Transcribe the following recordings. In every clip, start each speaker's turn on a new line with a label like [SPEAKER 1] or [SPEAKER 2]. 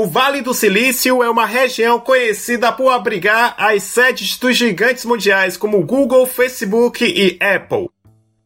[SPEAKER 1] O Vale do Silício é uma região conhecida por abrigar as sedes dos gigantes mundiais como Google, Facebook e Apple.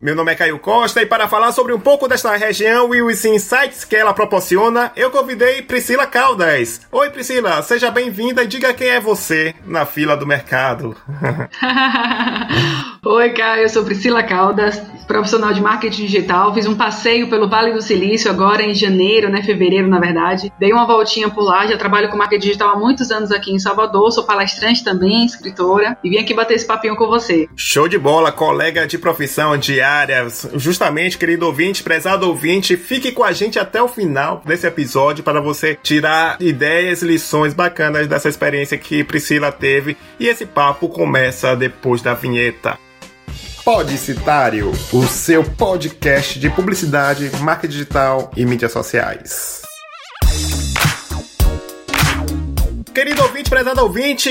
[SPEAKER 1] Meu nome é Caio Costa e para falar sobre um pouco desta região e os insights que ela proporciona, eu convidei Priscila Caldas. Oi Priscila, seja bem-vinda e diga quem é você na fila do mercado.
[SPEAKER 2] Oi Caio, eu sou Priscila Caldas, profissional de marketing digital. Fiz um passeio pelo Vale do Silício agora em janeiro, né, fevereiro na verdade. Dei uma voltinha por lá, já trabalho com marketing digital há muitos anos aqui em Salvador, sou palestrante também, escritora e vim aqui bater esse papinho com você.
[SPEAKER 1] Show de bola, colega de profissão diária Justamente, querido ouvinte, prezado ouvinte, fique com a gente até o final desse episódio para você tirar ideias, lições bacanas dessa experiência que Priscila teve. E esse papo começa depois da vinheta. Podicitário, o seu podcast de publicidade, marca digital e mídias sociais. Querido ouvinte, prezado ouvinte,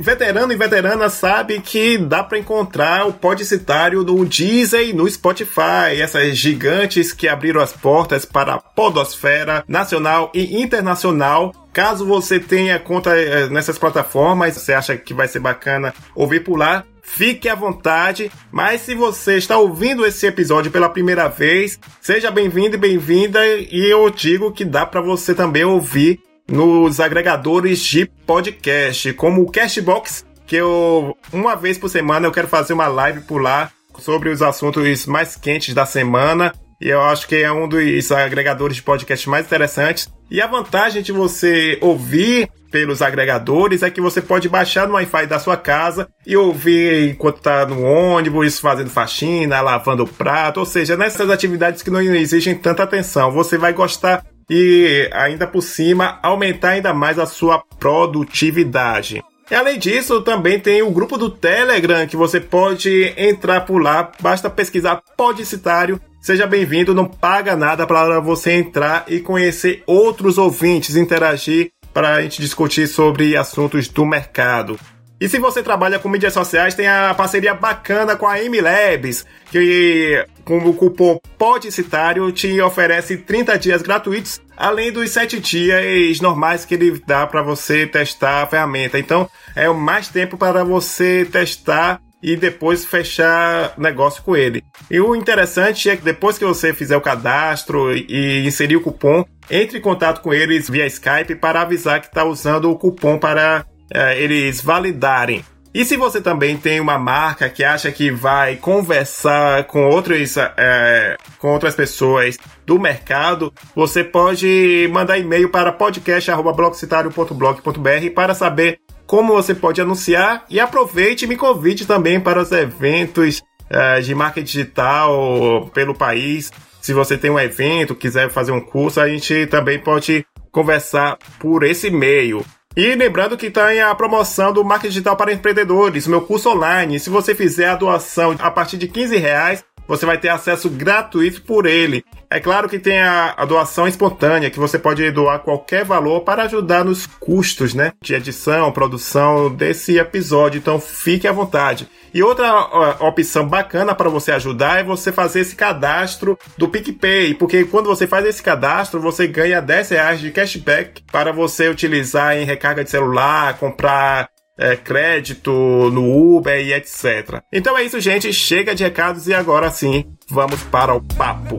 [SPEAKER 1] veterano e veterana sabe que dá para encontrar o podcitário no Deezer e no Spotify, essas gigantes que abriram as portas para a podosfera nacional e internacional. Caso você tenha conta eh, nessas plataformas, você acha que vai ser bacana ouvir por lá, fique à vontade. Mas se você está ouvindo esse episódio pela primeira vez, seja bem-vindo e bem-vinda. E eu digo que dá para você também ouvir nos agregadores de podcast, como o Cashbox, que eu uma vez por semana eu quero fazer uma live por lá sobre os assuntos mais quentes da semana. E eu acho que é um dos agregadores de podcast mais interessantes. E a vantagem de você ouvir pelos agregadores é que você pode baixar no Wi-Fi da sua casa e ouvir enquanto está no ônibus, fazendo faxina, lavando o prato, ou seja, nessas atividades que não exigem tanta atenção. Você vai gostar e ainda por cima aumentar ainda mais a sua produtividade. E além disso, também tem o grupo do Telegram que você pode entrar por lá, basta pesquisar Podicitário. Seja bem-vindo, não paga nada para você entrar e conhecer outros ouvintes, interagir para a gente discutir sobre assuntos do mercado. E se você trabalha com mídias sociais, tem a parceria bacana com a MLabs, que com o cupom PODCITÁRIO te oferece 30 dias gratuitos, além dos 7 dias normais que ele dá para você testar a ferramenta. Então, é mais tempo para você testar e depois fechar negócio com ele. E o interessante é que depois que você fizer o cadastro e inserir o cupom, entre em contato com eles via Skype para avisar que está usando o cupom para é, eles validarem. E se você também tem uma marca que acha que vai conversar com outros, é, com outras pessoas do mercado, você pode mandar e-mail para podcast.blogcitario.blog.br para saber como você pode anunciar e aproveite e me convide também para os eventos é, de marketing digital pelo país. Se você tem um evento, quiser fazer um curso, a gente também pode conversar por esse meio. E lembrando que tem a promoção do Marketing Digital para Empreendedores, meu curso online. Se você fizer a doação a partir de 15 reais, você vai ter acesso gratuito por ele. É claro que tem a, a, doação espontânea, que você pode doar qualquer valor para ajudar nos custos, né? De edição, produção desse episódio. Então fique à vontade. E outra opção bacana para você ajudar é você fazer esse cadastro do PicPay, porque quando você faz esse cadastro, você ganha 10 reais de cashback para você utilizar em recarga de celular, comprar é, crédito no Uber e etc. Então é isso, gente. Chega de recados e agora sim, vamos para o papo.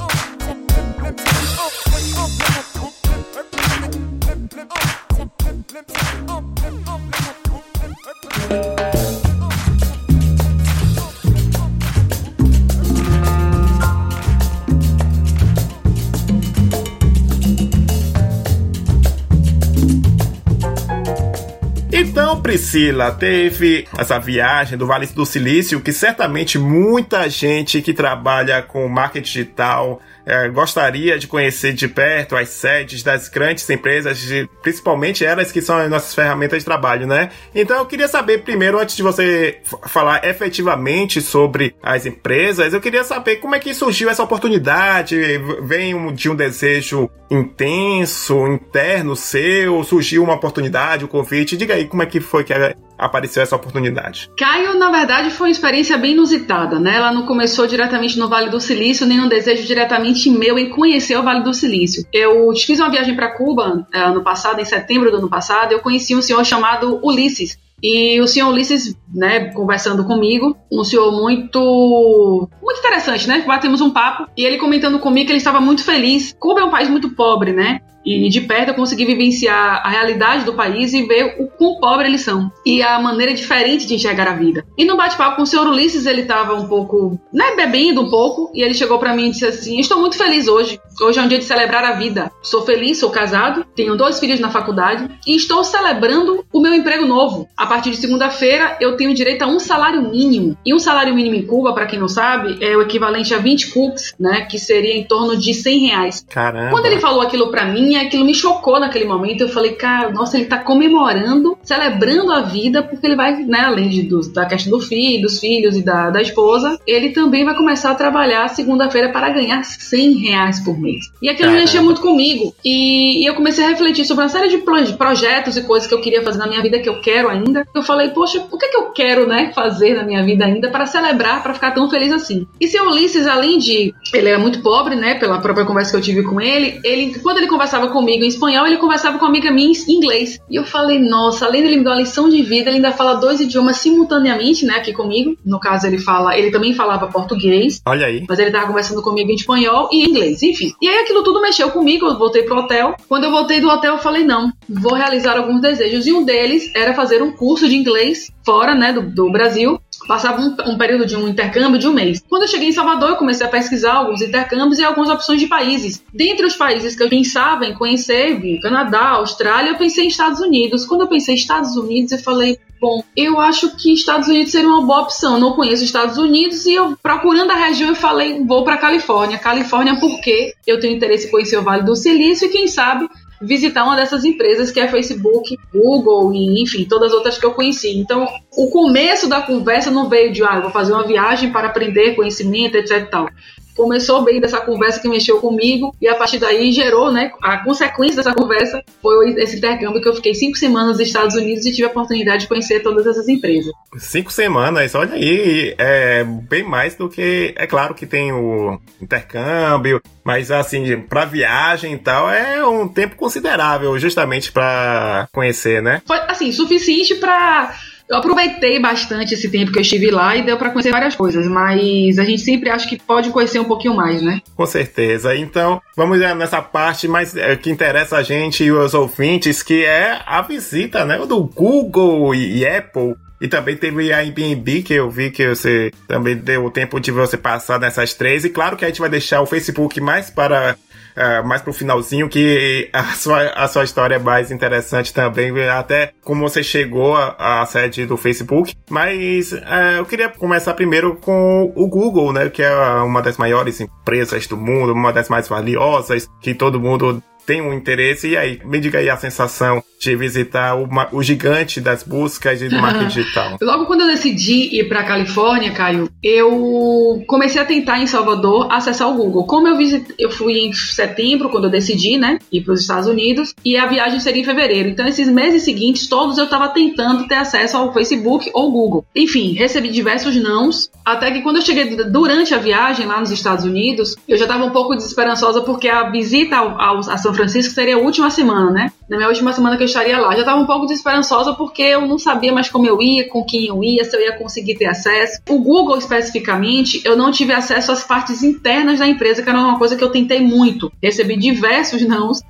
[SPEAKER 1] Priscila, teve essa viagem do Vale do Silício que certamente muita gente que trabalha com marketing digital é, gostaria de conhecer de perto as sedes das grandes empresas, de, principalmente elas que são as nossas ferramentas de trabalho, né? Então eu queria saber primeiro, antes de você falar efetivamente sobre as empresas, eu queria saber como é que surgiu essa oportunidade. Vem de um desejo intenso, interno seu, surgiu uma oportunidade, um convite. Diga aí como é que foi que apareceu essa oportunidade?
[SPEAKER 2] Caio, na verdade, foi uma experiência bem inusitada, né? Ela não começou diretamente no Vale do Silício, nem um desejo diretamente meu em conhecer o Vale do Silício. Eu fiz uma viagem para Cuba eh, ano passado, em setembro do ano passado, eu conheci um senhor chamado Ulisses, e o senhor Ulisses, né, conversando comigo, um senhor muito muito interessante, né? Batemos um papo e ele comentando comigo que ele estava muito feliz. Cuba é um país muito pobre, né? E de perto eu consegui vivenciar a realidade do país e ver o quão pobre eles são. E a maneira diferente de enxergar a vida. E no bate-papo com o senhor Ulisses, ele estava um pouco, né, bebendo um pouco. E ele chegou para mim e disse assim: Estou muito feliz hoje. Hoje é um dia de celebrar a vida. Sou feliz, sou casado, tenho dois filhos na faculdade e estou celebrando o meu emprego novo. A partir de segunda-feira, eu tenho direito a um salário mínimo. E um salário mínimo em Cuba, para quem não sabe, é o equivalente a 20 cooks, né? Que seria em torno de 100 reais.
[SPEAKER 1] Caramba.
[SPEAKER 2] Quando ele falou aquilo para mim, aquilo me chocou naquele momento. Eu falei, cara, nossa, ele tá comemorando, celebrando a vida, porque ele vai, né, além de, do, da questão do filho, dos filhos e da, da esposa, ele também vai começar a trabalhar segunda-feira para ganhar 100 reais por mês. E aquilo Caramba. mexeu muito comigo. E, e, eu comecei a refletir sobre uma série de projetos e coisas que eu queria fazer na minha vida, que eu quero ainda. Eu falei, poxa, o que, que eu quero, né, fazer na minha vida ainda para celebrar, para ficar tão feliz assim? E seu Ulisses, além de. Ele era muito pobre, né, pela própria conversa que eu tive com ele, ele, quando ele conversava comigo em espanhol, ele conversava com uma amiga minha em inglês. E eu falei, nossa, além de ele me dar uma lição de vida, ele ainda fala dois idiomas simultaneamente, né, aqui comigo. No caso, ele fala, ele também falava português.
[SPEAKER 1] Olha aí.
[SPEAKER 2] Mas ele tava conversando comigo em espanhol e inglês, enfim. E aí aquilo tudo mexeu comigo, eu voltei pro hotel. Quando eu voltei do hotel, eu falei, não, vou realizar alguns desejos. E um deles era fazer um curso de inglês fora, né, do, do Brasil, passava um, um, período de um intercâmbio de um mês. Quando eu cheguei em Salvador, eu comecei a pesquisar alguns intercâmbios e algumas opções de países. Dentre os países que eu pensava em conhecer, Canadá, Austrália, eu pensei em Estados Unidos. Quando eu pensei em Estados Unidos, eu falei, bom, eu acho que Estados Unidos seria uma boa opção. Não conheço Estados Unidos e eu procurando a região eu falei, vou para Califórnia. Califórnia porque eu tenho interesse em conhecer o Vale do Silício e quem sabe visitar uma dessas empresas que é Facebook, Google e enfim, todas as outras que eu conheci. Então, o começo da conversa não veio de, ah, vou fazer uma viagem para aprender conhecimento, etc e tal começou bem dessa conversa que mexeu comigo e a partir daí gerou, né, a consequência dessa conversa foi esse intercâmbio que eu fiquei cinco semanas nos Estados Unidos e tive a oportunidade de conhecer todas essas empresas.
[SPEAKER 1] Cinco semanas, olha aí, é bem mais do que, é claro que tem o intercâmbio, mas assim, para viagem e tal, é um tempo considerável justamente para conhecer, né?
[SPEAKER 2] Foi assim, suficiente para eu aproveitei bastante esse tempo que eu estive lá e deu para conhecer várias coisas, mas a gente sempre acha que pode conhecer um pouquinho mais, né?
[SPEAKER 1] Com certeza. Então, vamos nessa parte mais é, que interessa a gente e os ouvintes, que é a visita, né, do Google e Apple e também teve a Airbnb, que eu vi que você também deu tempo de você passar nessas três. E claro que a gente vai deixar o Facebook mais para uh, mais pro finalzinho, que a sua, a sua história é mais interessante também, até como você chegou à sede do Facebook. Mas uh, eu queria começar primeiro com o Google, né? Que é uma das maiores empresas do mundo, uma das mais valiosas, que todo mundo tem um interesse. E aí, me diga aí a sensação de visitar o, o gigante das buscas e do marketing digital.
[SPEAKER 2] Logo quando eu decidi ir para Califórnia, Caio, eu comecei a tentar em Salvador acessar o Google. Como eu, visit... eu fui em setembro, quando eu decidi, né, ir para os Estados Unidos, e a viagem seria em fevereiro. Então, esses meses seguintes, todos eu estava tentando ter acesso ao Facebook ou Google. Enfim, recebi diversos nãos, até que quando eu cheguei durante a viagem lá nos Estados Unidos, eu já estava um pouco desesperançosa porque a visita ao, ao, a São Francisco seria a última semana, né? Na minha última semana que eu estaria lá. Já estava um pouco desesperançosa porque eu não sabia mais como eu ia, com quem eu ia, se eu ia conseguir ter acesso. O Google, especificamente, eu não tive acesso às partes internas da empresa, que era uma coisa que eu tentei muito. Recebi diversos nãos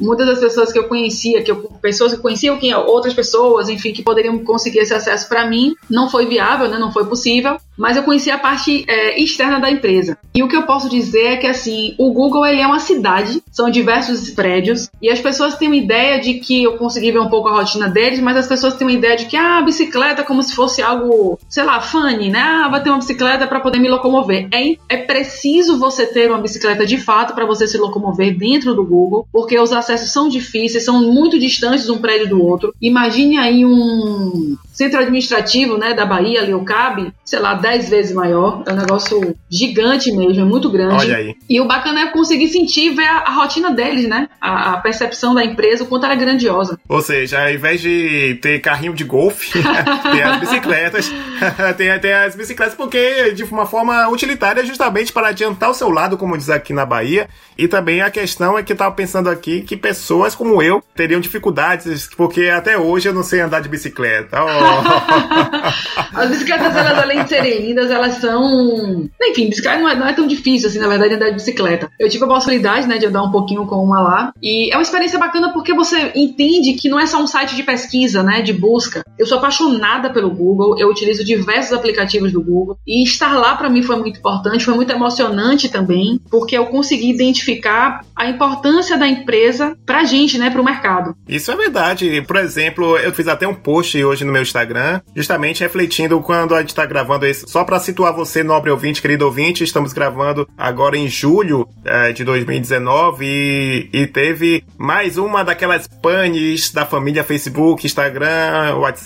[SPEAKER 2] muitas das pessoas que eu conhecia, que eu, pessoas que conheciam que outras pessoas, enfim, que poderiam conseguir esse acesso para mim, não foi viável, né, não foi possível, mas eu conheci a parte é, externa da empresa. E o que eu posso dizer é que assim, o Google ele é uma cidade, são diversos prédios e as pessoas têm uma ideia de que eu consegui ver um pouco a rotina deles, mas as pessoas têm uma ideia de que ah, a bicicleta como se fosse algo, sei lá, funny, né? Ah, vai ter uma bicicleta para poder me locomover. É, é preciso você ter uma bicicleta de fato para você se locomover dentro do Google, porque os acessos são difíceis, são muito distantes um prédio do outro. Imagine aí um centro administrativo, né, da Bahia, ali o CAB, sei lá, 10 10 vezes maior. É um negócio gigante mesmo, é muito grande.
[SPEAKER 1] Olha aí.
[SPEAKER 2] E o bacana é conseguir sentir ver a, a rotina deles, né? A, a, percepção da empresa, o quanto ela é grandiosa.
[SPEAKER 1] Ou seja, ao invés de ter carrinho de golfe, tem as bicicletas. tem, tem as bicicletas porque, de uma forma utilitária, justamente para adiantar o seu lado, como diz aqui na Bahia. E também a questão é que eu tava pensando aqui que pessoas como eu teriam dificuldades, porque até hoje eu não sei andar de bicicleta.
[SPEAKER 2] Oh. As bicicletas, elas, além de serem lindas, elas são. Enfim, bicicleta não é, não é, tão difícil, assim, na verdade, andar de bicicleta. Eu tive a possibilidade, né, de andar um pouquinho com uma lá. E é uma experiência bacana porque você entende que não é só um site de pesquisa, né, de busca. Eu sou apaixonada pelo Google, eu utilizo diversos aplicativos do Google. E estar lá para mim foi muito importante, foi muito emocionante também, porque eu consegui identificar a importância da empresa pra gente, né, pro mercado.
[SPEAKER 1] Isso é verdade. Por exemplo, eu fiz até um post hoje no meu Instagram, justamente refletindo quando a gente tá gravando isso. Só para situar você, nobre ouvinte, querido ouvinte, estamos gravando agora em julho é, de 2019 e, e, teve mais uma daquelas panes da família Facebook, Instagram, WhatsApp.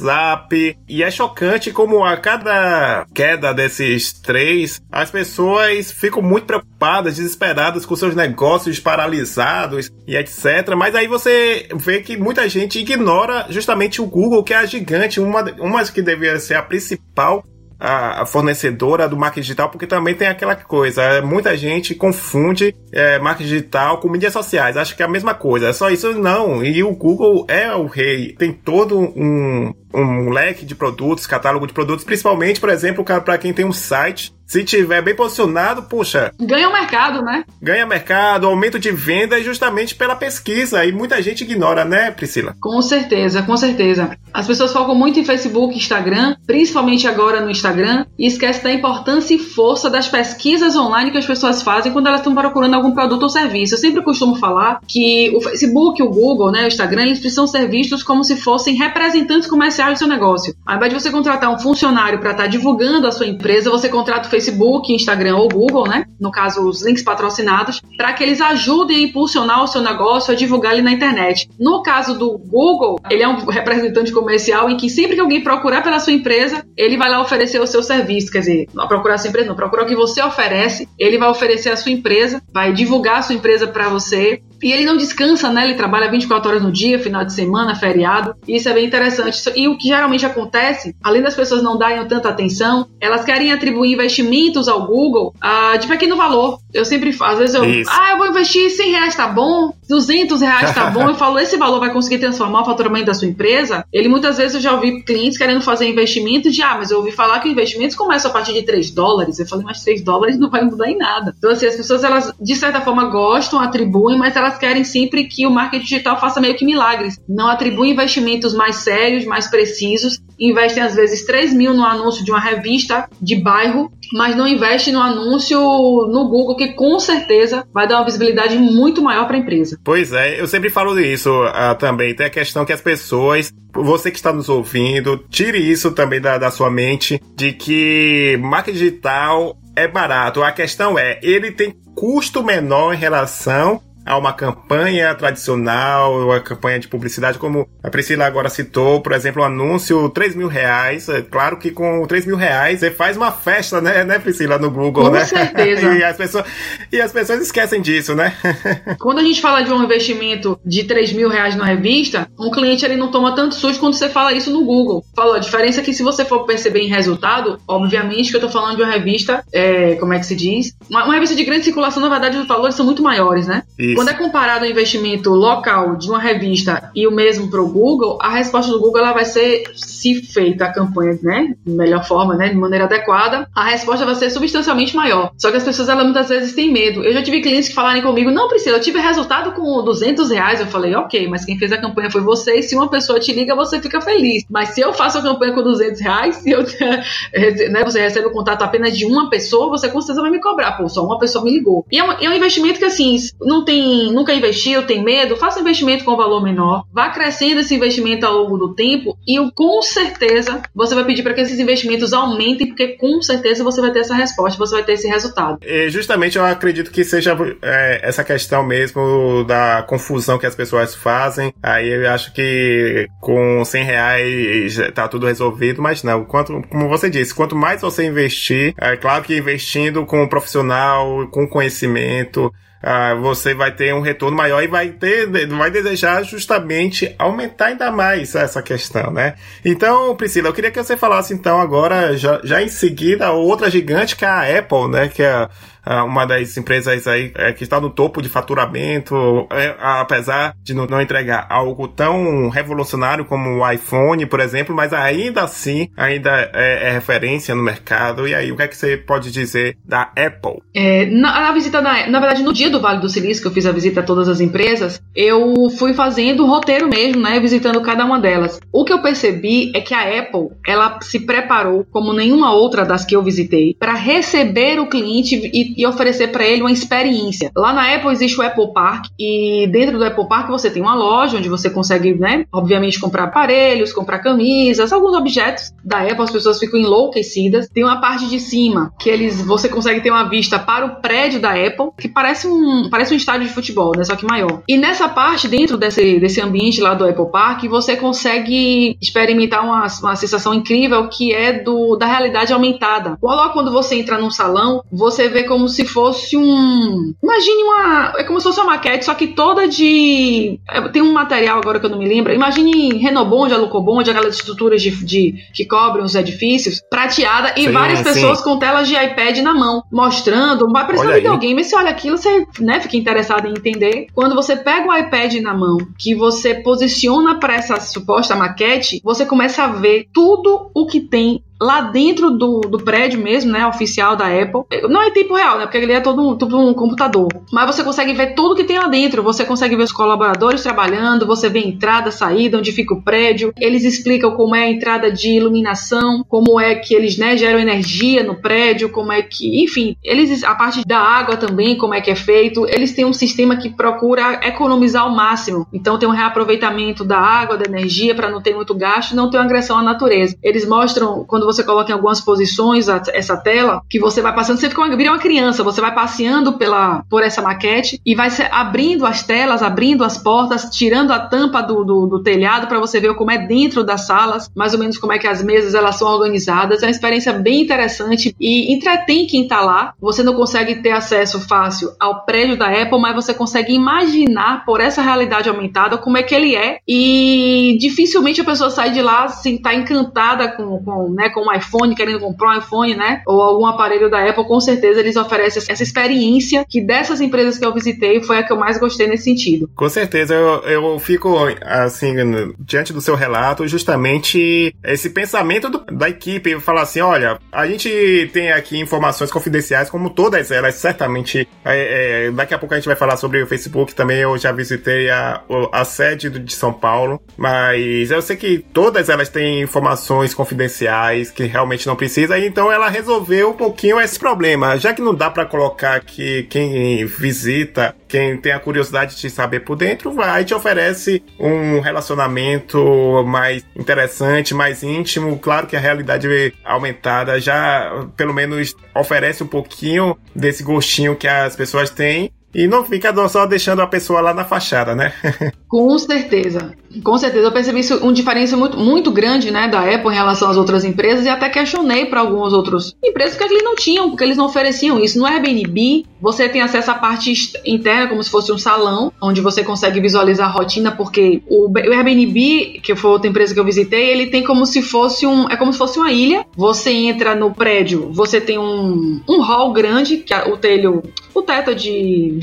[SPEAKER 1] E é chocante como a cada queda desses três, as pessoas ficam muito preocupadas, desesperadas com seus negócios paralisados e etc. Mas aí você vê que muita gente ignora justamente o Google, que é a gigante, uma, uma que deveria ser a principal a, fornecedora do marketing digital, porque também tem aquela coisa, é, muita gente confunde é, marketing digital com mídias sociais, acha que é a mesma coisa, é só isso não, e o Google é o rei, tem todo um, um leque de produtos, catálogo de produtos, principalmente, por exemplo, para quem tem um site se tiver bem posicionado, puxa.
[SPEAKER 2] Ganha o mercado, né?
[SPEAKER 1] Ganha mercado, aumento de venda justamente pela pesquisa. E muita gente ignora, né, Priscila?
[SPEAKER 2] Com certeza, com certeza. As pessoas focam muito em Facebook e Instagram, principalmente agora no Instagram, e esquecem da importância e força das pesquisas online que as pessoas fazem quando elas estão procurando algum produto ou serviço. Eu sempre costumo falar que o Facebook, o Google, né, o Instagram, eles precisam ser vistos como se fossem representantes comerciais do seu negócio. Ao invés de você contratar um funcionário para estar tá divulgando a sua empresa, você contrata o Facebook, Instagram ou Google, né? No caso, os links patrocinados, para que eles ajudem a impulsionar o seu negócio, a divulgar ele na internet. No caso do Google, ele é um representante comercial em que sempre que alguém procurar pela sua empresa, ele vai lá oferecer o seu serviço. Quer dizer, não procurar a sua empresa, não, procurar o que você oferece, ele vai oferecer a sua empresa, vai divulgar a sua empresa para você e ele não descansa, né? Ele trabalha 24 horas no dia, final de semana, feriado. E isso é bem interessante. E o que geralmente acontece, além das pessoas não darem tanta atenção, elas querem atribuir investimentos ao Google uh, de pequeno valor. Eu sempre faço, às vezes eu, isso. ah, eu vou investir 100 reais, tá bom? 200 reais tá bom. Eu falo, esse valor vai conseguir transformar o faturamento da sua empresa? Ele muitas vezes eu já ouvi clientes querendo fazer investimentos de, ah, mas eu ouvi falar que investimentos começam a partir de 3 dólares. Eu falei, mas 3 dólares não vai mudar em nada. Então, assim, as pessoas, elas, de certa forma, gostam, atribuem, mas elas elas querem sempre que o marketing digital faça meio que milagres. Não atribuem investimentos mais sérios, mais precisos. Investem às vezes 3 mil no anúncio de uma revista de bairro, mas não investem no anúncio no Google, que com certeza vai dar uma visibilidade muito maior para a empresa.
[SPEAKER 1] Pois é, eu sempre falo disso uh, também. Tem a questão que as pessoas você que está nos ouvindo, tire isso também da, da sua mente de que marketing digital é barato. A questão é, ele tem custo menor em relação a uma campanha tradicional, uma campanha de publicidade, como a Priscila agora citou, por exemplo, o um anúncio 3 mil reais. É claro que com 3 mil reais você faz uma festa, né, né Priscila, no Google,
[SPEAKER 2] com
[SPEAKER 1] né?
[SPEAKER 2] Com certeza.
[SPEAKER 1] e, as pessoas, e as pessoas esquecem disso, né?
[SPEAKER 2] Quando a gente fala de um investimento de 3 mil reais na revista, um cliente ele não toma tanto susto quando você fala isso no Google. Falou, a diferença é que se você for perceber em resultado, obviamente que eu tô falando de uma revista, é, como é que se diz? Uma, uma revista de grande circulação, na verdade, os valores são muito maiores, né? Isso. Quando é comparado o investimento local de uma revista e o mesmo para o Google, a resposta do Google ela vai ser, se feita a campanha, né, de melhor forma, né, de maneira adequada, a resposta vai ser substancialmente maior. Só que as pessoas elas muitas vezes têm medo. Eu já tive clientes que falarem comigo, não, Priscila, eu tive resultado com 200 reais. Eu falei, ok, mas quem fez a campanha foi você. E se uma pessoa te liga, você fica feliz. Mas se eu faço a campanha com 200 reais, se eu, né, você recebe o contato apenas de uma pessoa, você com certeza vai me cobrar. Pô, só uma pessoa me ligou. E é um, é um investimento que, assim, não tem nunca investiu, tem medo, faça investimento com valor menor, vá crescendo esse investimento ao longo do tempo e com certeza você vai pedir para que esses investimentos aumentem, porque com certeza você vai ter essa resposta, você vai ter esse resultado.
[SPEAKER 1] E justamente eu acredito que seja é, essa questão mesmo da confusão que as pessoas fazem. Aí eu acho que com 100 reais tá tudo resolvido, mas não. Quanto, como você disse, quanto mais você investir, é claro que investindo com um profissional, com conhecimento, ah, você vai ter um retorno maior e vai ter, vai desejar justamente aumentar ainda mais essa questão, né? Então, Priscila, eu queria que você falasse então agora, já, já em seguida, outra gigante que é a Apple, né? Que é uma das empresas aí é, que está no topo de faturamento, é, apesar de não, entregar algo tão revolucionário como o iPhone, por exemplo, mas ainda assim ainda é, é, referência no mercado. E aí, o que é que você pode dizer da Apple?
[SPEAKER 2] É, na, visita, na, na verdade, no dia do Vale do Silício, que eu fiz a visita a todas as empresas, eu fui fazendo o roteiro mesmo, né, visitando cada uma delas. O que eu percebi é que a Apple, ela se preparou como nenhuma outra das que eu visitei para receber o cliente e e oferecer para ele uma experiência. Lá na Apple existe o Apple Park e dentro do Apple Park você tem uma loja onde você consegue, né, obviamente comprar aparelhos, comprar camisas, alguns objetos da Apple, as pessoas ficam enlouquecidas. Tem uma parte de cima que eles você consegue ter uma vista para o prédio da Apple, que parece um parece um estádio de futebol, né, só que maior. E nessa parte dentro desse desse ambiente lá do Apple Park, você consegue experimentar uma, uma sensação incrível que é do da realidade aumentada. Logo quando você entra num salão, você vê como como se fosse um. Imagine uma. É como se fosse uma maquete, só que toda de. É, tem um material agora que eu não me lembro. Imagine Renobond, Alucobond, aquelas estruturas de, de, que cobrem os edifícios, prateada e sim, várias pessoas sim. com telas de iPad na mão, mostrando. Vai parecer um videogame. Você olha aquilo, você né, fica interessado em entender. Quando você pega o iPad na mão, que você posiciona para essa suposta maquete, você começa a ver tudo o que tem lá dentro do, do prédio mesmo, né, oficial da Apple. Não é em tempo real, né, porque ele é todo todo um computador. Mas você consegue ver tudo que tem lá dentro. Você consegue ver os colaboradores trabalhando, você vê a entrada, a saída, onde fica o prédio. Eles explicam como é a entrada de iluminação, como é que eles, né, geram energia no prédio, como é que, enfim, eles a parte da água também, como é que é feito. Eles têm um sistema que procura economizar ao máximo. Então tem um reaproveitamento da água, da energia para não ter muito gasto, não ter uma agressão à natureza. Eles mostram quando quando você coloca em algumas posições a, essa tela, que você vai passando, você fica uma, vira uma criança, você vai passeando pela, por essa maquete e vai abrindo as telas, abrindo as portas, tirando a tampa do, do, do telhado para você ver como é dentro das salas, mais ou menos como é que as mesas elas são organizadas. É uma experiência bem interessante e entretém quem está lá. Você não consegue ter acesso fácil ao prédio da Apple, mas você consegue imaginar por essa realidade aumentada como é que ele é e dificilmente a pessoa sai de lá assim, tá encantada com, com né, com um iPhone, querendo comprar um iPhone, né? Ou algum aparelho da Apple, com certeza eles oferecem essa experiência que dessas empresas que eu visitei foi a que eu mais gostei nesse sentido.
[SPEAKER 1] Com certeza, eu, eu fico assim, diante do seu relato, justamente esse pensamento do, da equipe, falar assim, olha, a gente tem aqui informações confidenciais, como todas elas, certamente, é, é, daqui a pouco a gente vai falar sobre o Facebook também, eu já visitei a, a sede de São Paulo, mas eu sei que todas elas têm informações confidenciais, que realmente não precisa, então ela resolveu um pouquinho esse problema. Já que não dá para colocar aqui quem visita, quem tem a curiosidade de saber por dentro, vai te oferece um relacionamento mais interessante, mais íntimo. Claro que a realidade aumentada já, pelo menos, oferece um pouquinho desse gostinho que as pessoas têm e não fica só deixando a pessoa lá na fachada, né?
[SPEAKER 2] Com certeza. Com certeza, eu percebi isso, um diferença muito, muito grande né, da Apple em relação às outras empresas e até questionei para algumas outras empresas que eles não tinham, porque eles não ofereciam isso. No Airbnb, você tem acesso à parte interna, como se fosse um salão, onde você consegue visualizar a rotina, porque o, Airbnb, que foi outra empresa que eu visitei, ele tem como se fosse um. É como se fosse uma ilha. Você entra no prédio, você tem um, um hall grande, que é o telho, o teto é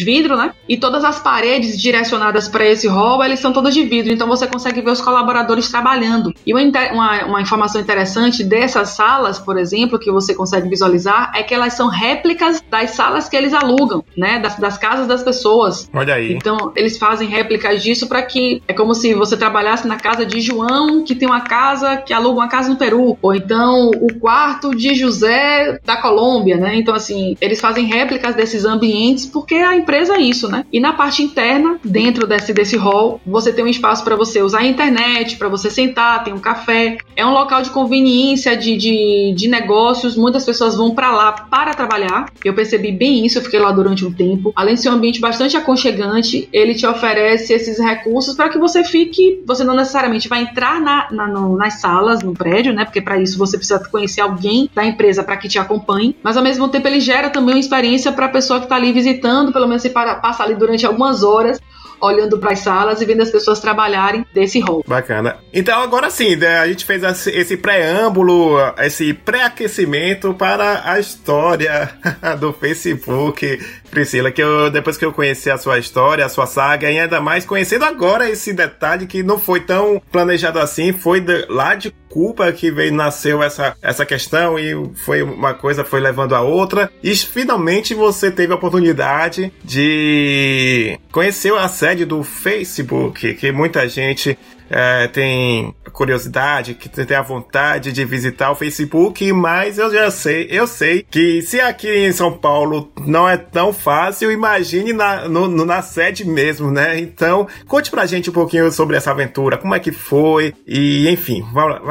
[SPEAKER 2] de vidro, né? E todas as paredes direcionadas para esse hall, eles são todas de vidro. Então você consegue ver os colaboradores trabalhando. E uma, uma, uma informação interessante dessas salas, por exemplo, que você consegue visualizar, é que elas são réplicas das salas que eles alugam, né? Das, das casas das pessoas.
[SPEAKER 1] Olha aí.
[SPEAKER 2] Então, eles fazem réplicas disso para que é como se você trabalhasse na casa de João, que tem uma casa que aluga uma casa no Peru, ou então o quarto de José da Colômbia, né? Então, assim, eles fazem réplicas desses ambientes ambientes, porque a empresa é isso, né? E na parte interna, dentro desse, desse hall, você tem um espaço para você usar a internet, para você sentar, tem um café. É um local de conveniência, de, de, de negócios. Muitas pessoas vão para lá para trabalhar. Eu percebi bem isso, eu fiquei lá durante um tempo. Além de ser um ambiente bastante aconchegante, ele te oferece esses recursos para que você fique. Você não necessariamente vai entrar na, na no, nas salas, no prédio, né? Porque para isso você precisa conhecer alguém da empresa para que te acompanhe. Mas ao mesmo tempo ele gera também uma experiência para a pessoa que está ali visitando, pelo menos você passa ali durante algumas horas olhando para as salas e vendo as pessoas trabalharem desse rol.
[SPEAKER 1] Bacana. Então agora sim, né, a gente fez esse preâmbulo, esse pré-aquecimento para a história do Facebook, Priscila, que eu, depois que eu conheci a sua história, a sua saga, e ainda mais conhecendo agora esse detalhe que não foi tão planejado assim, foi de, lá de culpa que veio nasceu essa, essa questão e foi uma coisa foi levando a outra e finalmente você teve a oportunidade de conhecer a sede do Facebook que muita gente é, tem curiosidade, que tem a vontade de visitar o Facebook, mas eu já sei, eu sei que se aqui em São Paulo não é tão fácil, imagine na, no, na sede mesmo, né? Então, conte pra gente um pouquinho sobre essa aventura, como é que foi, e enfim,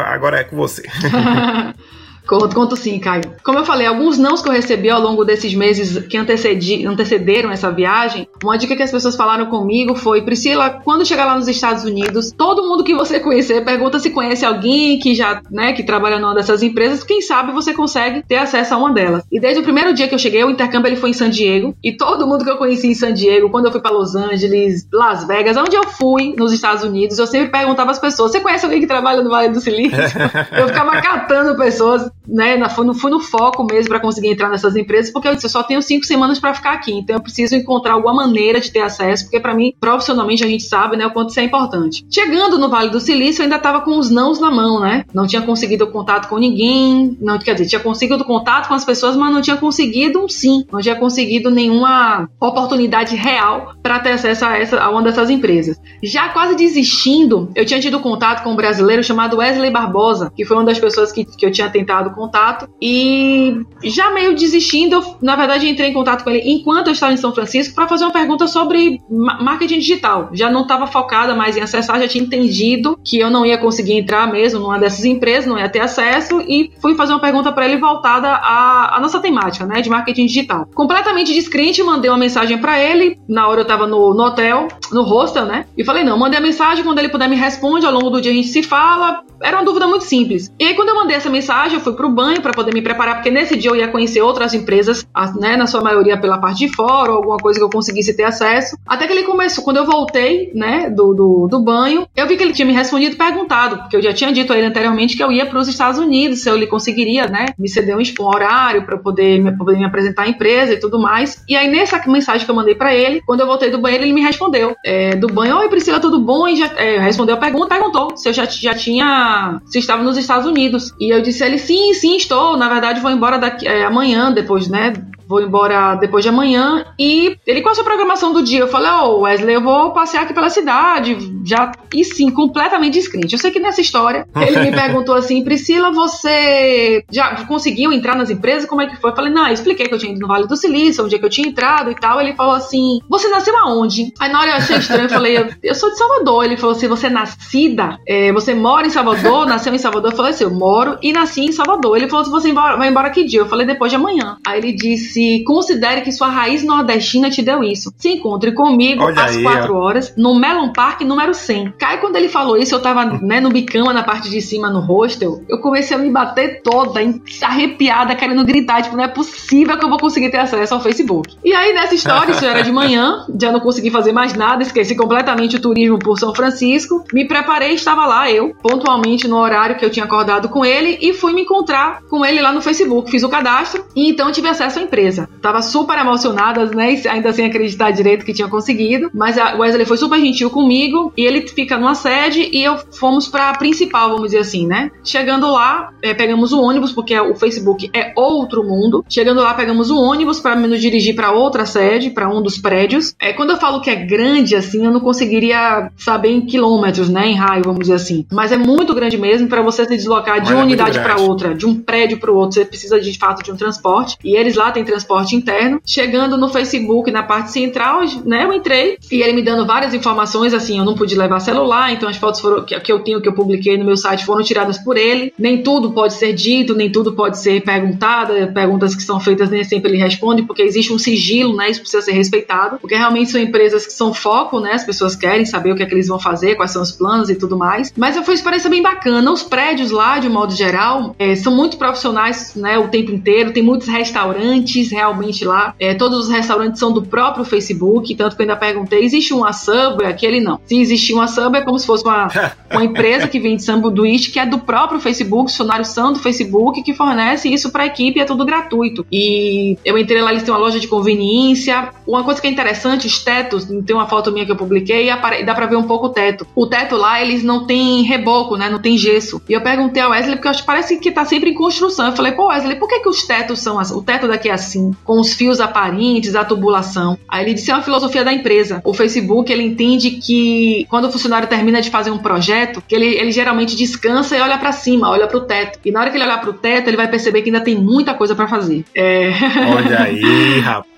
[SPEAKER 1] agora é com você.
[SPEAKER 2] Conto, conto sim, Caio. Como eu falei, alguns nãos que eu recebi ao longo desses meses que antecedi, antecederam essa viagem, uma dica que as pessoas falaram comigo foi: Priscila, quando chegar lá nos Estados Unidos, todo mundo que você conhecer pergunta se conhece alguém que já, né, que trabalha numa dessas empresas, quem sabe você consegue ter acesso a uma delas. E desde o primeiro dia que eu cheguei, o intercâmbio ele foi em San Diego, e todo mundo que eu conheci em San Diego, quando eu fui para Los Angeles, Las Vegas, onde eu fui nos Estados Unidos, eu sempre perguntava às pessoas: você conhece alguém que trabalha no Vale do Silício? eu ficava catando pessoas né, fui, fui no foco mesmo para conseguir entrar nessas empresas, porque eu disse, eu só tenho cinco semanas para ficar aqui, então eu preciso encontrar alguma maneira de ter acesso, porque para mim, profissionalmente, a gente sabe, né, o quanto isso é importante. Chegando no Vale do Silício, eu ainda estava com os nãos na mão, né? Não tinha conseguido contato com ninguém, não, quer dizer, tinha conseguido contato com as pessoas, mas não tinha conseguido um sim, não tinha conseguido nenhuma oportunidade real para ter acesso a, essa, a uma dessas empresas. Já quase desistindo, eu tinha tido contato com um brasileiro chamado Wesley Barbosa, que foi uma das pessoas que, que eu tinha tentado contato e já meio desistindo, eu, na verdade entrei em contato com ele enquanto eu estava em São Francisco para fazer uma pergunta sobre marketing digital. Já não estava focada mais em acessar, já tinha entendido que eu não ia conseguir entrar mesmo numa dessas empresas, não ia ter acesso e fui fazer uma pergunta para ele voltada à, à, nossa temática, né, de marketing digital. Completamente descrente, mandei uma mensagem para ele, na hora eu estava no, no hotel, no hostel, né, e falei, não, mandei a mensagem, quando ele puder me responde, ao longo do dia a gente se fala, era uma dúvida muito simples. E aí quando eu mandei essa mensagem, eu fui pro banho para poder me preparar, porque nesse dia eu ia conhecer outras empresas, né, na sua maioria pela parte de fora, ou alguma coisa que eu conseguisse ter acesso. Até que ele começou, quando eu voltei, né, do, do, do banho, eu vi que ele tinha me respondido e perguntado, porque eu já tinha dito a ele anteriormente que eu ia para os Estados Unidos, se eu lhe conseguiria, né, me ceder um, um horário para poder, me, poder me apresentar à empresa e tudo mais. E aí nessa mensagem que eu mandei para ele, quando eu voltei do banheiro, ele me respondeu é, do banho, oi Priscila, tudo bom? E já é, respondeu a pergunta, perguntou se eu já, já tinha, se estava nos Estados Unidos. E eu disse a ele, sim, sim, estou, na verdade vou embora daqui, é, amanhã, depois, né, vou embora depois de amanhã. E ele, qual a sua programação do dia? Eu falei, ô oh, Wesley, eu vou passear aqui pela cidade. Já, e sim, completamente descrente. Eu sei que nessa história, ele me perguntou assim, Priscila, você já conseguiu entrar nas empresas? Como é que foi? Eu falei, não, eu expliquei que eu tinha ido no Vale do Silício, onde é que eu tinha entrado e tal. Ele falou assim, você nasceu aonde? Aí na hora eu achei estranho, eu falei, eu, eu sou de Salvador. Ele falou assim, você é nascida? É, você mora em Salvador? Nasceu em Salvador? Eu falei assim, eu moro e nasci em Salvador. Ele falou, você vai embora que dia? Eu falei, depois de amanhã. Aí ele disse, se considere que sua raiz nordestina te deu isso. Se encontre comigo Olha às aí, 4 horas no Melon Park número 100. Cai quando ele falou isso, eu tava né, no bicama na parte de cima no hostel. Eu comecei a me bater toda, arrepiada, querendo gritar, tipo, não é possível que eu vou conseguir ter acesso ao Facebook. E aí nessa história, isso era de manhã, já não consegui fazer mais nada, esqueci completamente o turismo por São Francisco. Me preparei, estava lá eu, pontualmente no horário que eu tinha acordado com ele e fui me encontrar com ele lá no Facebook. Fiz o cadastro e então tive acesso à empresa empresa. Tava super emocionada, né? Ainda sem acreditar direito que tinha conseguido. Mas a Wesley foi super gentil comigo e ele fica numa sede e eu fomos pra principal, vamos dizer assim, né? Chegando lá, é, pegamos o ônibus, porque o Facebook é outro mundo. Chegando lá, pegamos o ônibus para nos dirigir para outra sede, para um dos prédios. É, quando eu falo que é grande assim, eu não conseguiria saber em quilômetros, né? Em raio, vamos dizer assim. Mas é muito grande mesmo para você se deslocar de uma é unidade para outra, de um prédio para o outro. Você precisa de fato de um transporte. E eles lá têm transporte interno. Chegando no Facebook, na parte central, né, eu entrei e ele me dando várias informações, assim, eu não pude levar celular, então as fotos foram, que, que eu tenho, que eu publiquei no meu site, foram tiradas por ele. Nem tudo pode ser dito, nem tudo pode ser perguntado, perguntas que são feitas nem sempre ele responde, porque existe um sigilo, né, isso precisa ser respeitado, porque realmente são empresas que são foco, né, as pessoas querem saber o que é que eles vão fazer, quais são os planos e tudo mais. Mas foi uma experiência bem bacana. Os prédios lá, de modo geral, é, são muito profissionais, né, o tempo inteiro, tem muitos restaurantes realmente lá, é, todos os restaurantes são do próprio Facebook, tanto que eu ainda perguntei, existe uma Subway? Aquele não. Se existir uma Subway, é como se fosse uma, uma empresa que vende sanduíche, que é do próprio Facebook, os funcionários são do Facebook, que fornece isso para a equipe, é tudo gratuito. E eu entrei lá, eles têm uma loja de conveniência. Uma coisa que é interessante, os tetos, tem uma foto minha que eu publiquei e dá para ver um pouco o teto. O teto lá, eles não tem reboco, né? Não tem gesso. E eu perguntei ao Wesley, porque eu acho que parece que tá sempre em construção. Eu falei, pô, Wesley, por que, que os tetos são assim? O teto daqui é assim, com os fios aparentes, a tubulação. Aí ele disse, é uma filosofia da empresa. O Facebook, ele entende que quando o funcionário termina de fazer um projeto, que ele, ele geralmente descansa e olha para cima, olha para o teto. E na hora que ele olhar para o teto, ele vai perceber que ainda tem muita coisa para fazer.
[SPEAKER 1] É... Olha aí, rapaz,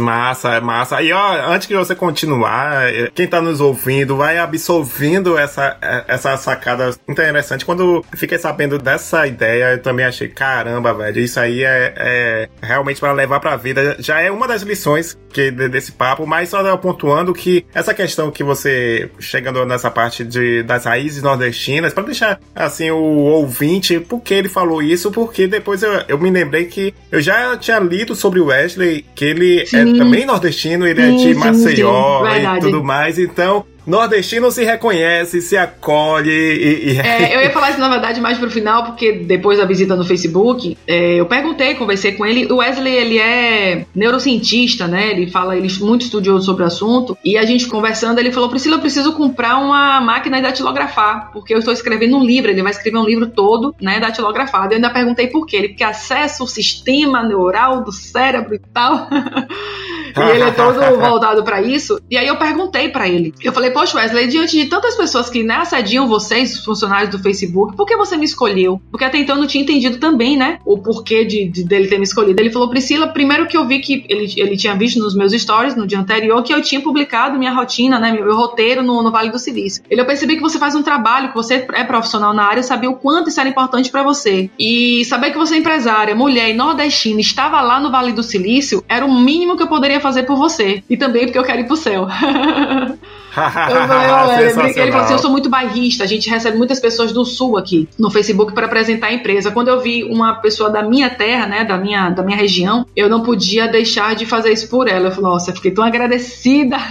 [SPEAKER 1] massa, massa. E ó, antes que você continuar, quem tá nos ouvindo vai absorvendo essa, essa sacada interessante. Quando fiquei sabendo dessa ideia, eu também achei, caramba, velho, isso aí é, é realmente para levar pra vida. Já é uma das lições que desse papo, mas só pontuando que essa questão que você, chegando nessa parte de, das raízes nordestinas, para deixar assim o ouvinte, por que ele falou isso? Porque depois eu, eu me lembrei que eu já tinha lido sobre o Wesley, que ele é sim. é também nordestino, ele sim, é de Maceió sim, e tudo mais, então Nordestino se reconhece, se acolhe e. e...
[SPEAKER 2] É, eu ia falar isso na verdade mais pro final, porque depois da visita no Facebook, é, eu perguntei, conversei com ele. O Wesley, ele é neurocientista, né? Ele fala, ele é muito estudioso sobre o assunto. E a gente conversando, ele falou: Priscila, eu preciso comprar uma máquina de datilografar, porque eu estou escrevendo um livro. Ele vai escrever um livro todo, né? Datilografado. Eu ainda perguntei por quê. Ele, porque acessa o sistema neural do cérebro e tal. e ele é todo voltado para isso. E aí eu perguntei para ele. Eu falei, poxa, Wesley, diante de tantas pessoas que né, assediam vocês, os funcionários do Facebook, por que você me escolheu? Porque até então eu não tinha entendido também, né? O porquê de, de, dele ter me escolhido. Ele falou, Priscila, primeiro que eu vi que ele, ele tinha visto nos meus stories no dia anterior que eu tinha publicado minha rotina, né? Meu, meu roteiro no, no Vale do Silício. Ele, eu percebi que você faz um trabalho, que você é profissional na área, eu sabia o quanto isso era importante para você. E saber que você é empresária, mulher e nordestina, estava lá no Vale do Silício, era o mínimo que eu poderia fazer por você. E também porque eu quero ir pro céu. eu falei, ele falou assim: eu sou muito bairrista, a gente recebe muitas pessoas do sul aqui no Facebook para apresentar a empresa. Quando eu vi uma pessoa da minha terra, né, da minha, da minha região, eu não podia deixar de fazer isso por ela. Eu falei, nossa, fiquei tão agradecida.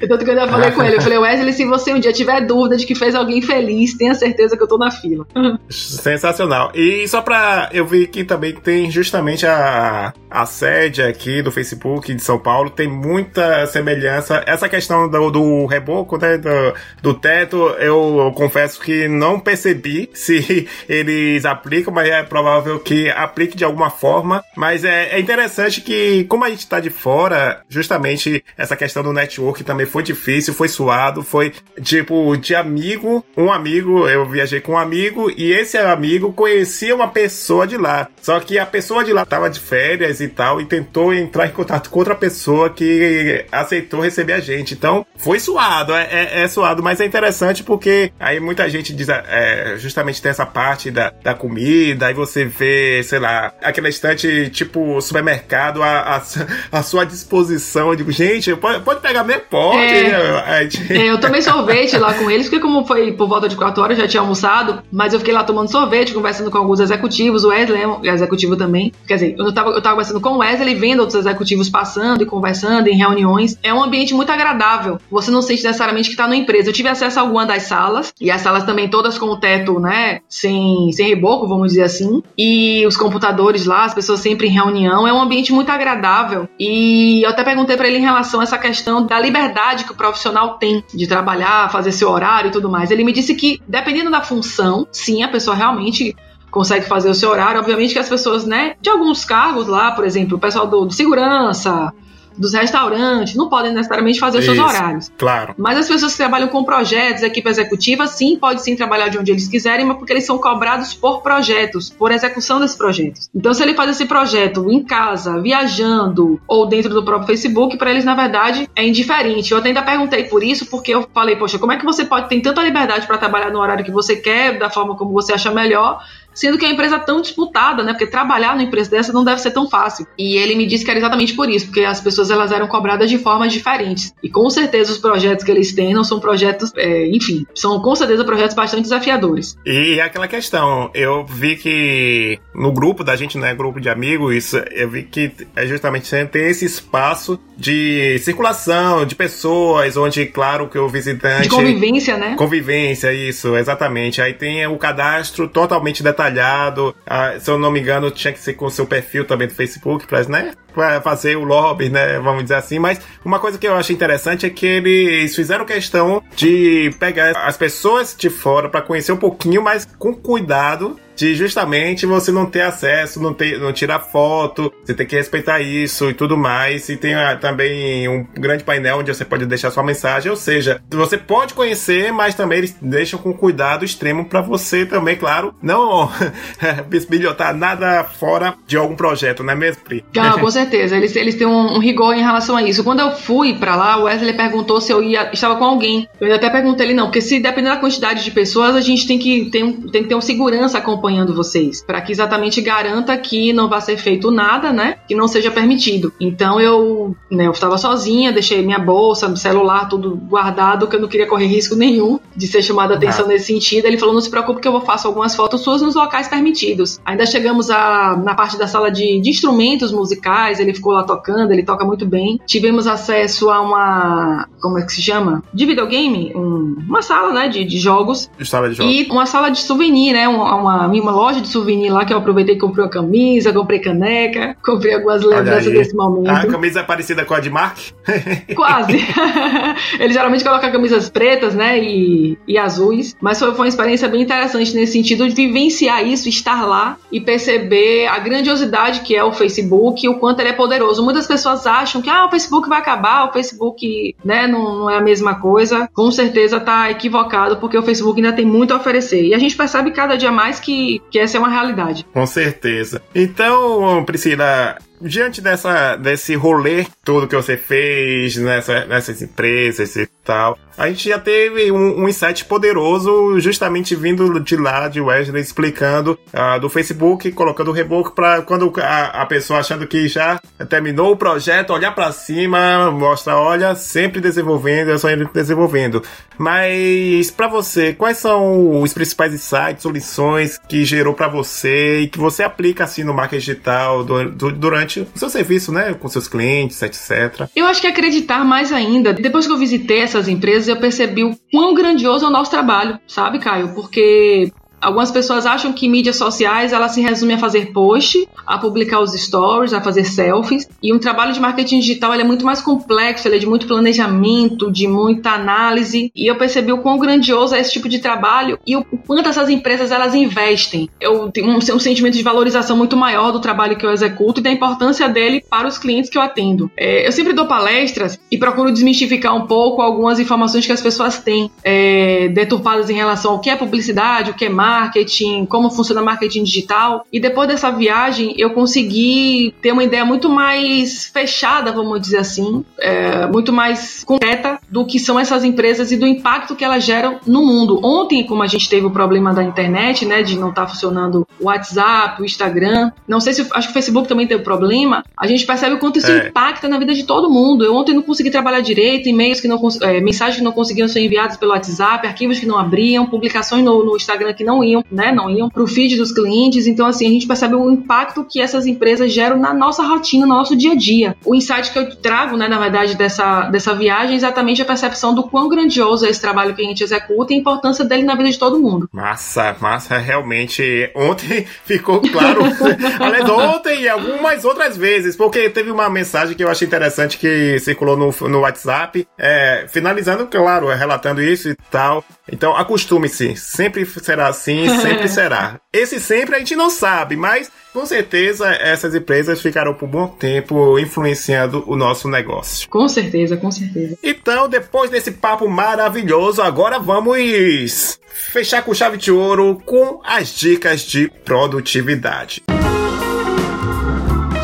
[SPEAKER 2] Tanto que eu ainda falei com ele, eu falei, Wesley, se você um dia tiver dúvida de que fez alguém feliz, tenha certeza que eu tô na fila.
[SPEAKER 1] Sensacional. E só pra eu ver que também tem justamente a, a sede aqui do Facebook de São Paulo, tem muita semelhança. Essa questão do, do reboco, né, do, do teto, eu, eu, confesso que não percebi se eles aplicam, mas é provável que aplique de alguma forma. Mas é, é interessante que, como a gente está de fora, justamente essa questão do network também foi difícil, foi suado, foi tipo de amigo, um amigo, eu viajei com um amigo e esse amigo conhecia uma pessoa de lá. Só que a pessoa de lá estava de férias e tal e tentou entrar em contato com outra pessoa que aceitou receber a gente. Então foi suado suado, é, é, é, suado, mas é interessante porque aí muita gente diz, é, justamente tem essa parte da, da comida, aí você vê, sei lá, aquela estante tipo supermercado à, à, à sua disposição. Eu digo, gente, pode, pode pegar meu pote.
[SPEAKER 2] É, é, eu tomei sorvete lá com eles, porque como foi por volta de 4 horas, eu já tinha almoçado, mas eu fiquei lá tomando sorvete, conversando com alguns executivos, o Wesley é executivo também. Quer dizer, eu tava, eu tava conversando com o Wesley, vendo outros executivos passando e conversando em reuniões. É um ambiente muito agradável. Você não sente necessariamente que está na empresa. Eu tive acesso a alguma das salas, e as salas também todas com o teto, né, sem, sem reboco, vamos dizer assim. E os computadores lá, as pessoas sempre em reunião. É um ambiente muito agradável. E eu até perguntei para ele em relação a essa questão da liberdade que o profissional tem de trabalhar, fazer seu horário e tudo mais. Ele me disse que, dependendo da função, sim, a pessoa realmente consegue fazer o seu horário. Obviamente que as pessoas, né, de alguns cargos lá, por exemplo, o pessoal do, do segurança, dos restaurantes, não podem necessariamente fazer os seus horários.
[SPEAKER 1] Claro.
[SPEAKER 2] Mas as pessoas que trabalham com projetos, equipe executiva, sim, pode sim trabalhar de onde eles quiserem, mas porque eles são cobrados por projetos, por execução desses projetos. Então, se ele faz esse projeto em casa, viajando ou dentro do próprio Facebook, para eles, na verdade, é indiferente. Eu até ainda perguntei por isso, porque eu falei, poxa, como é que você pode ter tanta liberdade para trabalhar no horário que você quer, da forma como você acha melhor, sendo que a empresa é tão disputada, né? Porque trabalhar numa empresa dessa não deve ser tão fácil. E ele me disse que era exatamente por isso, porque as pessoas elas eram cobradas de formas diferentes. E com certeza os projetos que eles têm não são projetos, é, enfim, são com certeza projetos bastante desafiadores.
[SPEAKER 1] E aquela questão, eu vi que no grupo da gente, né, grupo de amigos, eu vi que é justamente tem esse espaço de circulação de pessoas, onde, claro, que o visitante. De
[SPEAKER 2] convivência, né?
[SPEAKER 1] Convivência, isso, exatamente. Aí tem o cadastro totalmente detalhado detalhado. Ah, se eu não me engano, tinha que ser com o seu perfil também do Facebook, pra, né? Pra fazer o lobby, né? Vamos dizer assim. Mas uma coisa que eu achei interessante é que eles fizeram questão de pegar as pessoas de fora para conhecer um pouquinho, mas com cuidado de justamente você não ter acesso, não, ter, não tirar foto, você tem que respeitar isso e tudo mais. E tem ah, também um grande painel onde você pode deixar sua mensagem, ou seja, você pode conhecer, mas também eles deixam com cuidado extremo para você também, claro, não bisbilhotar nada fora de algum projeto, não é mesmo, Pri?
[SPEAKER 2] Ah, com certeza, eles, eles têm um, um rigor em relação a isso. Quando eu fui para lá, o Wesley perguntou se eu ia, estava com alguém. Eu até perguntei ele, não, porque se dependendo da quantidade de pessoas, a gente tem que, tem, tem que ter um segurança acompanhando acompanhando vocês, para que exatamente garanta que não vá ser feito nada, né, que não seja permitido. Então eu, né, eu estava sozinha, deixei minha bolsa, celular, tudo guardado, que eu não queria correr risco nenhum de ser chamada atenção nesse sentido. Ele falou: não se preocupe que eu vou faço algumas fotos suas nos locais permitidos. Ainda chegamos a, na parte da sala de, de instrumentos musicais, ele ficou lá tocando, ele toca muito bem. Tivemos acesso a uma, como é que se chama? De videogame, um, uma sala, né, de, de jogos.
[SPEAKER 1] Sala de jogos.
[SPEAKER 2] E uma sala de souvenir, né, uma, uma uma loja de souvenir lá que eu aproveitei e comprei uma camisa, comprei caneca, comprei algumas lembranças desse momento.
[SPEAKER 1] A camisa é parecida com a de Mark?
[SPEAKER 2] Quase. Ele geralmente coloca camisas pretas, né, e, e azuis, mas foi, foi uma experiência bem interessante nesse sentido de vivenciar isso, estar lá e perceber a grandiosidade que é o Facebook e o quanto ele é poderoso. Muitas pessoas acham que ah, o Facebook vai acabar, o Facebook né, não, não é a mesma coisa. Com certeza está equivocado, porque o Facebook ainda tem muito a oferecer. E a gente percebe cada dia mais que que, essa é uma realidade.
[SPEAKER 1] Com certeza. Então, Priscila, diante dessa, desse rolê todo que você fez nessa, nessas empresas tal, a gente já teve um, um insight poderoso justamente vindo de lá de Wesley explicando uh, do Facebook, colocando o reboco para quando a, a, pessoa achando que já terminou o projeto, olhar para cima, mostra, olha, sempre desenvolvendo, é só indo desenvolvendo. Mas para você, quais são os principais insights ou lições que gerou para você e que você aplica assim no marketing digital do, do, durante o seu serviço, né? Com seus clientes, etc.
[SPEAKER 2] Eu acho que acreditar mais ainda. Depois que eu visitei essas empresas, eu percebi o quão grandioso é o nosso trabalho, sabe, Caio? Porque Algumas pessoas acham que mídias sociais ela se resume a fazer post, a publicar os stories, a fazer selfies. E um trabalho de marketing digital é muito mais complexo, ele é de muito planejamento, de muita análise. E eu percebi o quão grandioso é esse tipo de trabalho e o quanto essas empresas elas investem. Eu tenho um, um sentimento de valorização muito maior do trabalho que eu executo e da importância dele para os clientes que eu atendo. É, eu sempre dou palestras e procuro desmistificar um pouco algumas informações que as pessoas têm é, deturpadas em relação ao que é publicidade, o que é marketing marketing, como funciona marketing digital. E depois dessa viagem, eu consegui ter uma ideia muito mais fechada, vamos dizer assim, é, muito mais concreta do que são essas empresas e do impacto que elas geram no mundo. Ontem, como a gente teve o problema da internet, né, de não estar tá funcionando o WhatsApp, o Instagram, não sei se acho que o Facebook também teve problema. A gente percebe o quanto isso é. impacta na vida de todo mundo. Eu ontem não consegui trabalhar direito, e-mails que não é, mensagens que não conseguiam ser enviadas pelo WhatsApp, arquivos que não abriam, publicações no, no Instagram que não iam, né, não iam para o feed dos clientes. Então, assim, a gente percebe o impacto que essas empresas geram na nossa rotina, no nosso dia a dia. O insight que eu trago, né, na verdade, dessa, dessa viagem é exatamente a percepção do quão grandioso é esse trabalho que a gente executa e a importância dele na vida de todo mundo.
[SPEAKER 1] Massa, massa, realmente. Ontem ficou claro, além de ontem e algumas outras vezes, porque teve uma mensagem que eu achei interessante que circulou no, no WhatsApp, é, finalizando, claro, relatando isso e tal. Então acostume-se, sempre será assim, sempre será. Esse sempre a gente não sabe, mas com certeza essas empresas ficarão por bom tempo influenciando o nosso negócio.
[SPEAKER 2] Com certeza, com certeza.
[SPEAKER 1] Então, depois desse papo maravilhoso, agora vamos fechar com chave de ouro com as dicas de produtividade.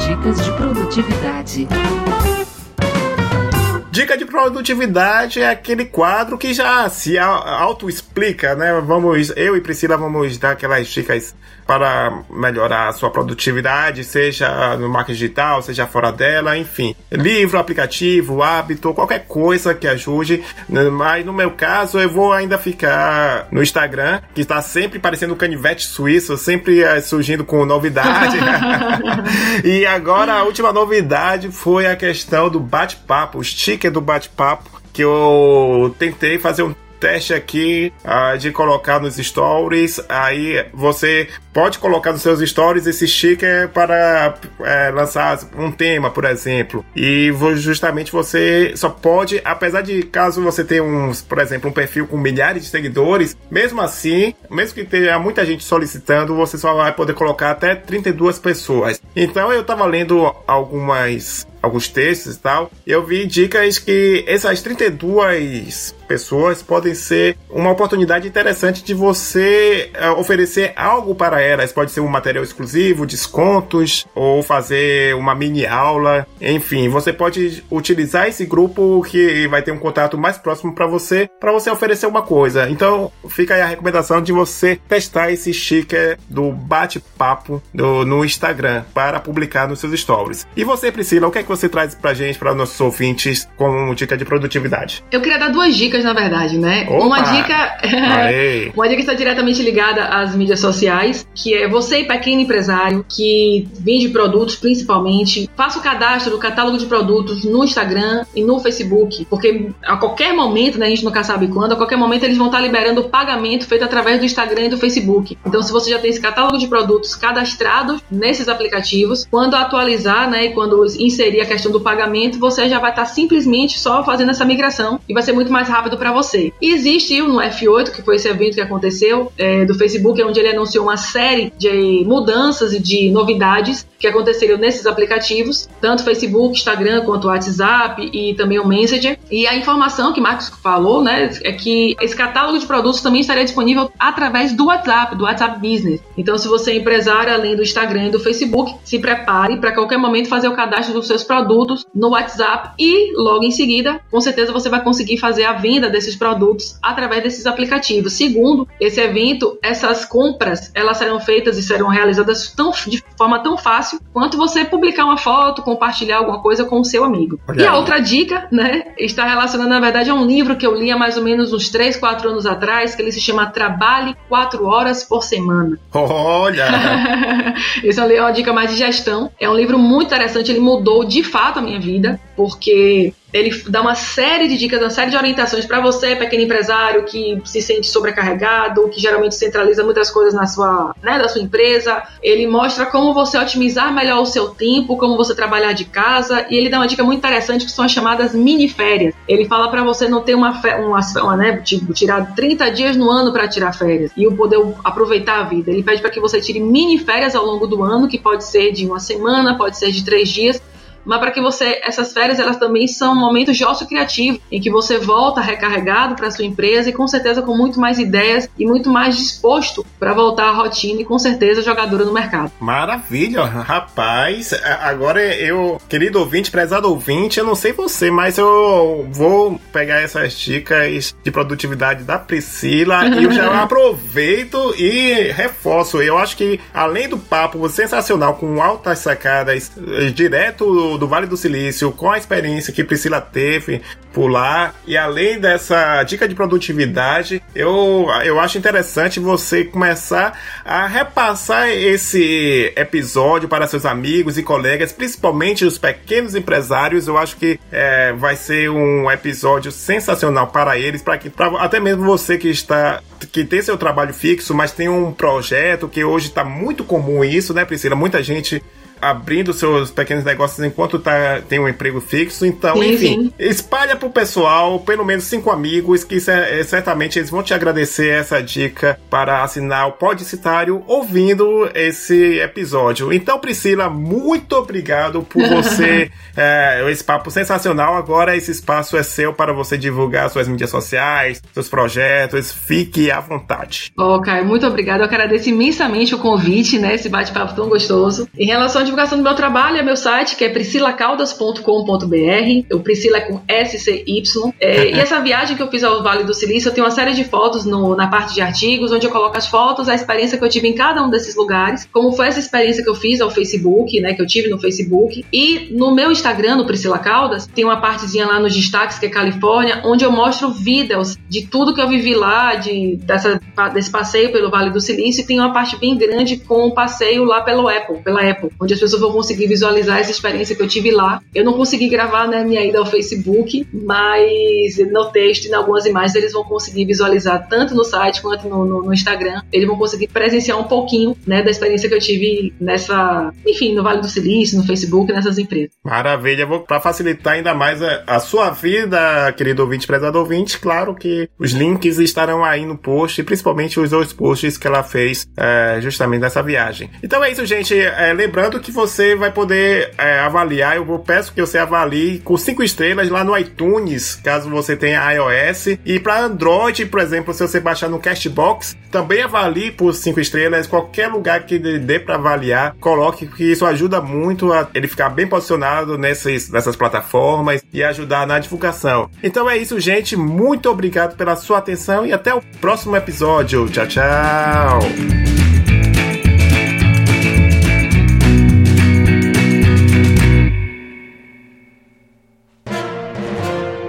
[SPEAKER 3] Dicas de produtividade.
[SPEAKER 1] Dica de produtividade é aquele quadro que já se auto-explica, né? Vamos, eu e Priscila vamos dar aquelas dicas para melhorar a sua produtividade, seja no marketing digital, seja fora dela, enfim. Livro, aplicativo, hábito, qualquer coisa que ajude. Mas no meu caso, eu vou ainda ficar no Instagram, que está sempre parecendo um canivete suíço, sempre eh, surgindo com novidade. e agora a última novidade foi a questão do bate-papo, o sticker do bate-papo que eu tentei fazer um teste aqui uh, de colocar nos stories. Aí você pode colocar nos seus stories esse sticker para é, lançar um tema, por exemplo. E justamente você só pode, apesar de caso você tenha uns, por exemplo, um perfil com milhares de seguidores, mesmo assim, mesmo que tenha muita gente solicitando, você só vai poder colocar até 32 pessoas. Então eu estava lendo algumas alguns textos e tal, eu vi dicas que essas 32 pessoas podem ser uma oportunidade interessante de você uh, oferecer algo para elas. Pode ser um material exclusivo, descontos, ou fazer uma mini aula. Enfim, você pode utilizar esse grupo que vai ter um contato mais próximo para você, para você oferecer uma coisa. Então, fica aí a recomendação de você testar esse sticker do bate-papo no Instagram para publicar nos seus stories. E você, Priscila, o que é que você traz pra gente, para nossos ouvintes, como dica de produtividade?
[SPEAKER 2] Eu queria dar duas dicas, na verdade, né?
[SPEAKER 1] Opa!
[SPEAKER 2] Uma dica. uma dica está diretamente ligada às mídias sociais, que é você, pequeno empresário, que vende produtos principalmente, faça o cadastro do catálogo de produtos no Instagram e no Facebook, porque a qualquer momento, né, a gente nunca sabe quando, a qualquer momento eles vão estar liberando o pagamento feito através do Instagram e do Facebook. Então, se você já tem esse catálogo de produtos cadastrados nesses aplicativos, quando atualizar, né, e quando inserir a questão do pagamento, você já vai estar simplesmente só fazendo essa migração e vai ser muito mais rápido para você. E existe no F8, que foi esse evento que aconteceu é, do Facebook, onde ele anunciou uma série de mudanças e de novidades que aconteceram nesses aplicativos, tanto Facebook, Instagram quanto WhatsApp e também o Messenger. E a informação que Marcos falou, né, é que esse catálogo de produtos também estaria disponível através do WhatsApp, do WhatsApp Business. Então, se você é empresário além do Instagram e do Facebook, se prepare para qualquer momento fazer o cadastro dos seus produtos no WhatsApp e logo em seguida, com certeza você vai conseguir fazer a venda desses produtos através desses aplicativos. Segundo esse evento, essas compras elas serão feitas e serão realizadas tão, de forma tão fácil quanto você publicar uma foto, compartilhar alguma coisa com o seu amigo. Olha e a outra dica, né, está relacionada na verdade a um livro que eu li há mais ou menos uns 3, 4 anos atrás, que ele se chama Trabalhe 4 horas por semana.
[SPEAKER 1] Olha!
[SPEAKER 2] Esse é uma dica mais de gestão. É um livro muito interessante, ele mudou de fato a minha vida, porque ele dá uma série de dicas, uma série de orientações para você, pequeno empresário que se sente sobrecarregado, que geralmente centraliza muitas coisas na sua, né, da sua empresa. Ele mostra como você otimizar melhor o seu tempo, como você trabalhar de casa, e ele dá uma dica muito interessante que são as chamadas mini férias. Ele fala para você não ter uma, uma, uma né, tipo, tirar 30 dias no ano para tirar férias e o poder aproveitar a vida. Ele pede para que você tire mini férias ao longo do ano, que pode ser de uma semana, pode ser de três dias, mas para que você essas férias elas também são momentos de ócio criativo em que você volta recarregado para sua empresa e com certeza com muito mais ideias e muito mais disposto para voltar à rotina e com certeza jogadora no mercado.
[SPEAKER 1] Maravilha, rapaz. Agora eu, querido ouvinte, prezado ouvinte, eu não sei você, mas eu vou pegar essas dicas de produtividade da Priscila e eu já aproveito e reforço. Eu acho que além do papo sensacional com altas sacadas eh, direto do, Vale do Silício, com a experiência que Priscila teve por lá, e além dessa dica de produtividade, eu, eu acho interessante você começar a repassar esse episódio para seus amigos e colegas, principalmente os pequenos empresários. Eu acho que é, vai ser um episódio sensacional para eles, para que pra, até mesmo você que está que tem seu trabalho fixo, mas tem um projeto que hoje está muito comum isso, né, Priscila? Muita gente abrindo seus pequenos negócios enquanto tá, tem um emprego fixo. Então,
[SPEAKER 2] Sim,
[SPEAKER 1] enfim,
[SPEAKER 2] sim.
[SPEAKER 1] espalha pro pessoal, pelo menos cinco amigos, que cer- certamente eles vão te agradecer essa dica para assinar o Podicitário ouvindo esse episódio. Então, Priscila, muito obrigado por você, é, esse papo sensacional. Agora esse espaço é seu para você divulgar suas mídias sociais, seus projetos. Fique à vontade.
[SPEAKER 2] Ô, Caio, muito obrigada. Eu agradeço imensamente o convite, né? Esse bate-papo tão gostoso. Em relação divulgação do meu trabalho, é meu site, que é priscilacaldas.com.br. O Priscila é com S-C-Y. É, e essa viagem que eu fiz ao Vale do Silício, eu tenho uma série de fotos no- na parte de artigos, onde eu coloco as fotos, a experiência que eu tive em cada um desses lugares, como foi essa experiência que eu fiz ao Facebook, né? Que eu tive no Facebook. E no meu Instagram, no Priscila Caldas, tem uma partezinha lá nos destaques, que é Califórnia, onde eu mostro vídeos de tudo que eu vivi lá, de, dessa, desse passeio pelo Vale do Silício, e tem uma parte bem grande com o passeio lá pelo Apple, pela Apple, onde as pessoas vão conseguir visualizar essa experiência que eu tive lá. Eu não consegui gravar né, minha ida ao Facebook, mas no texto e em algumas imagens eles vão conseguir visualizar tanto no site quanto no, no- no Instagram. Eles vão conseguir presenciar um pouquinho né, da experiência que eu tive nessa, enfim, no Vale do Silício, no Facebook, nessas empresas.
[SPEAKER 1] Maravilha, para facilitar ainda mais a, a sua vida, querido ouvinte, prezado ouvinte, claro que os links estarão aí no post, principalmente os dois posts que ela fez é, justamente nessa viagem. Então é isso, gente. É, lembrando que você vai poder é, avaliar, eu peço que você avalie com cinco estrelas lá no iTunes, caso você tenha iOS. E para Android, por exemplo, se você baixar no Castbox, também avalie por cinco estrelas, qualquer lugar que dê para avaliar, coloque que isso ajuda muito a ele ficar bem posicionado nessas, nessas plataformas e ajudar na divulgação. Então é isso, gente. Muito obrigado pela sua atenção e até o próximo episódio. Tchau, tchau.